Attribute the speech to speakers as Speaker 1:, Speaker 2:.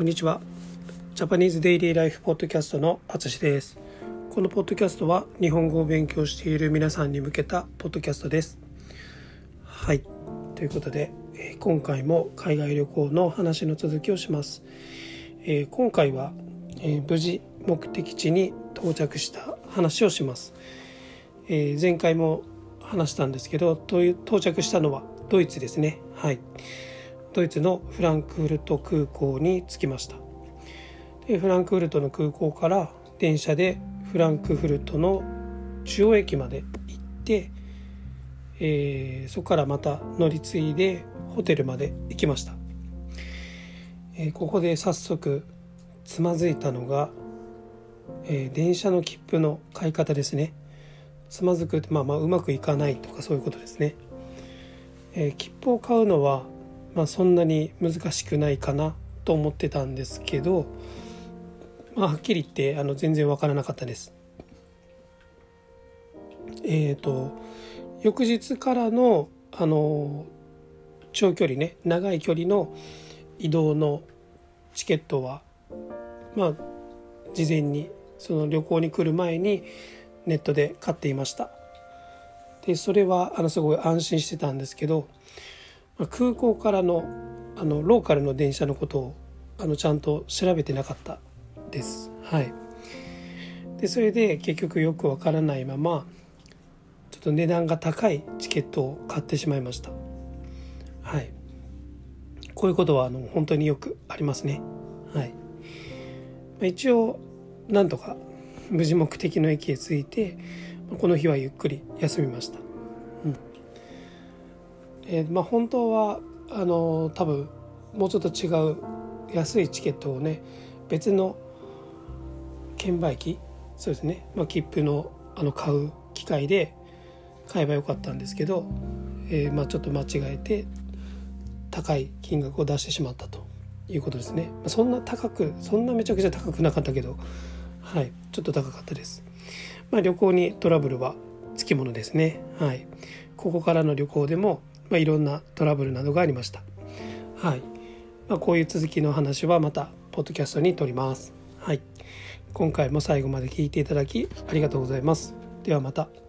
Speaker 1: こんにちは。ジャパニーズデイリーライフポッドキャストのあつしです。このポッドキャストは日本語を勉強している皆さんに向けたポッドキャストです。はい。ということでえ今回も海外旅行の話の続きをします、えー、今回は、えー、無事目的地に到着した話をします、えー、前回も話したんですけど到着したのはドイツですね。はい。ドイツのフランクフルト空港に着きました。でフランクフルトの空港から電車でフランクフルトの中央駅まで行って、えー、そこからまた乗り継いでホテルまで行きました、えー、ここで早速つまずいたのが、えー、電車の切符の買い方ですね。つまずくまあまあうまくいかないとかそういうことですね、え、切符を買うのは、まあ、そんなに難しくないかなと思ってたんですけど、まあ、はっきり言ってあの全然わからなかったです。えっ、ー、と翌日からのあの長距離ね長い距離の移動のチケットはまあ事前にその旅行に来る前にネットで買っていました。でそれはあのすごい安心してたんですけど空港からのあのローカルの電車のことをあのちゃんと調べてなかったです。はい。でそれで結局よくわからないままちょっと値段が高いチケットを買ってしまいました。はい。こういうことはあの本当によくありますね。はい。一応なんとか無事目的の駅へ着いてこの日はゆっくり休みました、えー、まあ、本当はあの多分もうちょっと違う安いチケットをね別の券売機そうですね、まあ、切符のあの買う機会で買えばよかったんですけど、えー、まあ、ちょっと間違えて高い金額を出してしまったということですね、まあ、そんな高くそんなめちゃくちゃ高くなかったけどはい、ちょっと高かったです。まあ、旅行にトラブルはつきものですね。はい、ここからの旅行でも、まあ、いろんなトラブルなどがありました。はい、まあ、こういう続きの話はまたポッドキャストに撮ります。はい、今回も最後まで聞いていただきありがとうございます。ではまた。